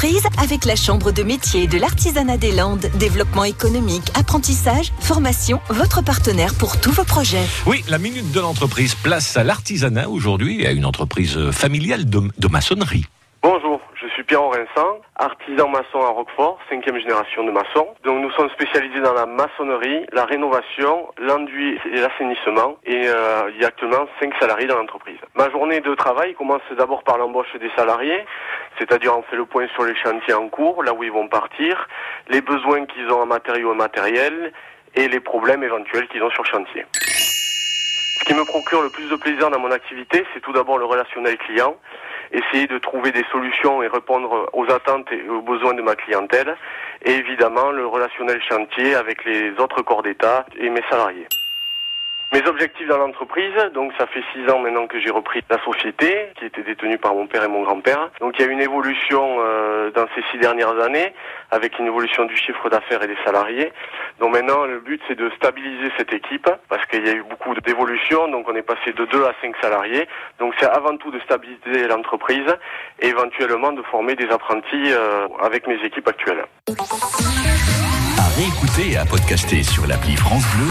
entreprise avec la Chambre de métier de l'artisanat des Landes. Développement économique, apprentissage, formation, votre partenaire pour tous vos projets. Oui, la minute de l'entreprise place à l'artisanat aujourd'hui et à une entreprise familiale de, de maçonnerie. Bonjour, je suis Pierre Vincent, artisan maçon à Roquefort, cinquième génération de maçon. Donc nous sommes spécialisés dans la maçonnerie, la rénovation, l'enduit et l'assainissement. Et euh, il y a actuellement cinq salariés dans l'entreprise. Ma journée de travail commence d'abord par l'embauche des salariés, c'est-à-dire on fait le point sur les chantiers en cours, là où ils vont partir, les besoins qu'ils ont en matériaux et matériel et les problèmes éventuels qu'ils ont sur chantier. Ce qui me procure le plus de plaisir dans mon activité, c'est tout d'abord le relationnel client essayer de trouver des solutions et répondre aux attentes et aux besoins de ma clientèle, et évidemment le relationnel chantier avec les autres corps d'État et mes salariés. Mes objectifs dans l'entreprise, donc ça fait six ans maintenant que j'ai repris la société qui était détenue par mon père et mon grand-père. Donc il y a une évolution euh, dans ces six dernières années avec une évolution du chiffre d'affaires et des salariés. Donc maintenant le but c'est de stabiliser cette équipe parce qu'il y a eu beaucoup d'évolution. Donc on est passé de 2 à 5 salariés. Donc c'est avant tout de stabiliser l'entreprise et éventuellement de former des apprentis euh, avec mes équipes actuelles. À réécouter et à podcaster sur l'appli France Bleu.